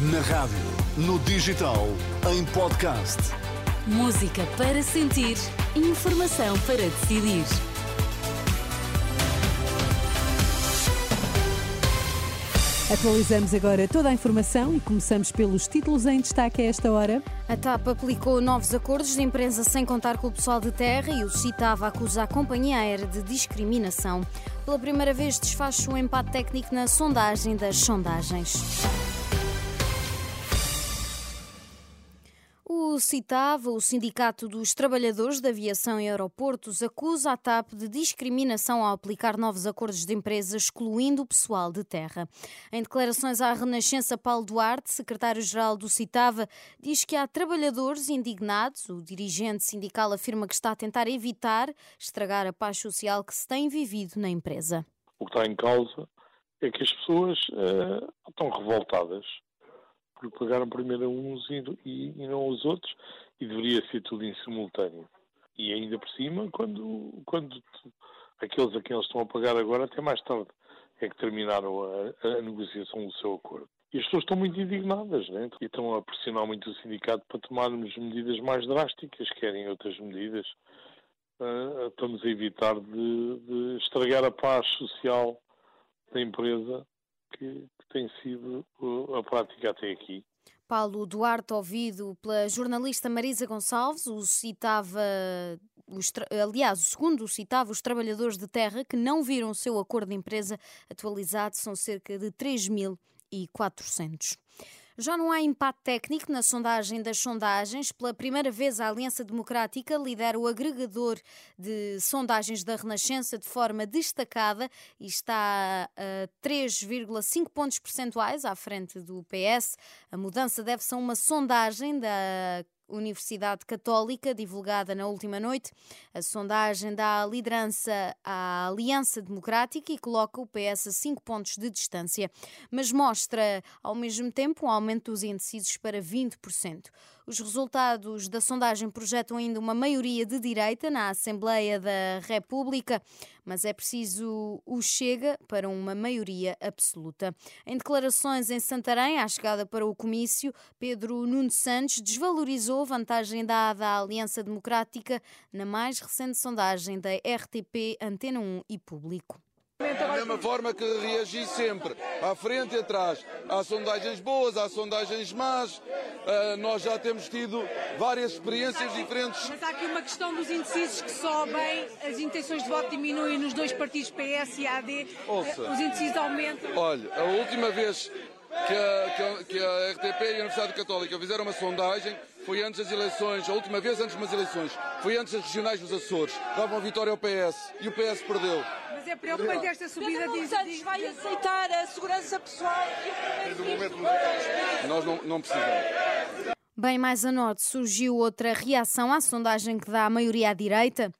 Na rádio, no digital, em podcast. Música para sentir, informação para decidir. Atualizamos agora toda a informação e começamos pelos títulos em destaque a esta hora. A TAP aplicou novos acordos de empresa sem contar com o pessoal de terra e o CITAV acusa a companhia aérea de discriminação. Pela primeira vez desfaz o empate técnico na sondagem das sondagens. O CITAV, o Sindicato dos Trabalhadores da Aviação e Aeroportos, acusa a TAP de discriminação ao aplicar novos acordos de empresa, excluindo o pessoal de terra. Em declarações à Renascença, Paulo Duarte, secretário-geral do CITAV, diz que há trabalhadores indignados. O dirigente sindical afirma que está a tentar evitar estragar a paz social que se tem vivido na empresa. O que está em causa é que as pessoas uh, estão revoltadas porque pagaram primeiro a uns e, e, e, não aos outros, e deveria ser tudo em simultâneo. E ainda por cima, quando, quando aqueles a quem eles estão a pagar agora, até mais tarde, é que terminaram a, a negociação do seu acordo. E as pessoas estão muito indignadas, né? e estão a pressionar muito o sindicato para tomarmos medidas mais drásticas, querem outras medidas. Uh, estamos a evitar de, de estragar a paz social da empresa que, que tem sido a prática até aqui. Paulo Duarte, ouvido pela jornalista Marisa Gonçalves, o citava, os, aliás, o segundo citava os trabalhadores de terra que não viram o seu acordo de empresa atualizado, são cerca de 3.400. Já não há empate técnico na sondagem das sondagens. Pela primeira vez, a Aliança Democrática lidera o agregador de sondagens da Renascença de forma destacada e está a 3,5 pontos percentuais à frente do PS. A mudança deve-se a uma sondagem da Universidade Católica, divulgada na última noite. A sondagem dá a liderança à Aliança Democrática e coloca o PS a 5 pontos de distância, mas mostra ao mesmo tempo um aumento dos indecisos para 20%. Os resultados da sondagem projetam ainda uma maioria de direita na Assembleia da República, mas é preciso o Chega para uma maioria absoluta. Em declarações em Santarém, à chegada para o comício, Pedro Nuno Santos desvalorizou a vantagem dada à Aliança Democrática na mais recente sondagem da RTP, Antena 1 e Público. Da mesma forma que reagi sempre, à frente e atrás. Há sondagens boas, há sondagens más. Uh, nós já temos tido várias experiências diferentes. Mas há aqui uma questão dos indecisos que sobem, as intenções de voto diminuem nos dois partidos PS e AD, Ouça, uh, os indecisos aumentam. Olha, a última vez que a, que a, que a RTP e a Universidade Católica fizeram uma sondagem foi antes das eleições, a última vez antes das eleições, foi antes das regionais dos Açores. Davam vitória ao PS e o PS perdeu. Mas é preocupante esta subida Pedro de... Santos vai aceitar a segurança pessoal e o. Nós não, não precisamos. Bem mais a norte surgiu outra reação à sondagem que dá a maioria à direita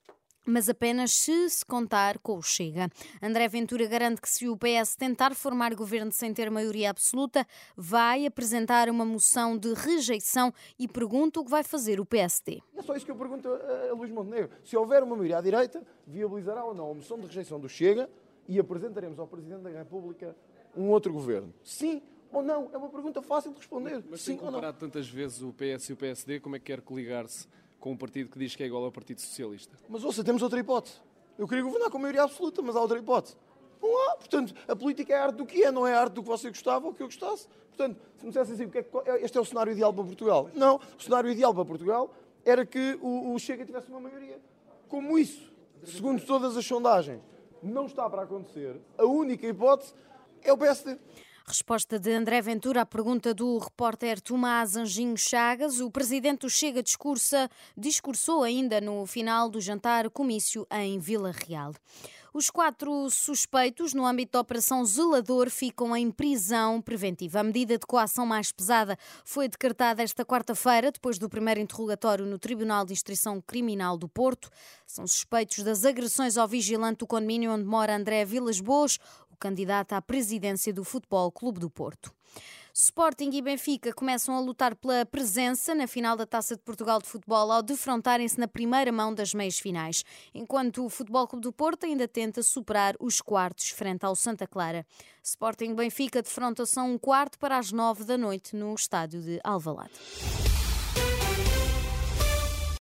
mas apenas se se contar com o Chega. André Ventura garante que se o PS tentar formar governo sem ter maioria absoluta, vai apresentar uma moção de rejeição e pergunta o que vai fazer o PSD. É só isso que eu pergunto a Luís Montenegro. Se houver uma maioria à direita, viabilizará ou não a moção de rejeição do Chega e apresentaremos ao Presidente da República um outro governo? Sim ou não? É uma pergunta fácil de responder. Mas Sim tem comparado tantas vezes o PS e o PSD, como é que quer coligar-se com um partido que diz que é igual ao Partido Socialista? Mas ouça, temos outra hipótese. Eu queria governar com maioria absoluta, mas há outra hipótese. Não há. Portanto, a política é a arte do que é, não é a arte do que você gostava ou que eu gostasse. Portanto, se me dissessem assim, que é este é o cenário ideal para Portugal. Não, o cenário ideal para Portugal era que o, o Chega tivesse uma maioria. Como isso, segundo todas as sondagens, não está para acontecer, a única hipótese é o PSD. Resposta de André Ventura à pergunta do repórter Tomás Anjinho Chagas. O presidente do Chega discursa, discursou ainda no final do jantar comício em Vila Real. Os quatro suspeitos no âmbito da Operação Zelador ficam em prisão preventiva. A medida de coação mais pesada foi decretada esta quarta-feira, depois do primeiro interrogatório no Tribunal de Instrução Criminal do Porto. São suspeitos das agressões ao vigilante do condomínio onde mora André Vilas Boas, candidato à presidência do Futebol Clube do Porto. Sporting e Benfica começam a lutar pela presença na final da Taça de Portugal de Futebol ao defrontarem-se na primeira mão das meias finais, enquanto o Futebol Clube do Porto ainda tenta superar os quartos frente ao Santa Clara. Sporting Benfica defrontam-se a um quarto para as nove da noite no estádio de Alvalade.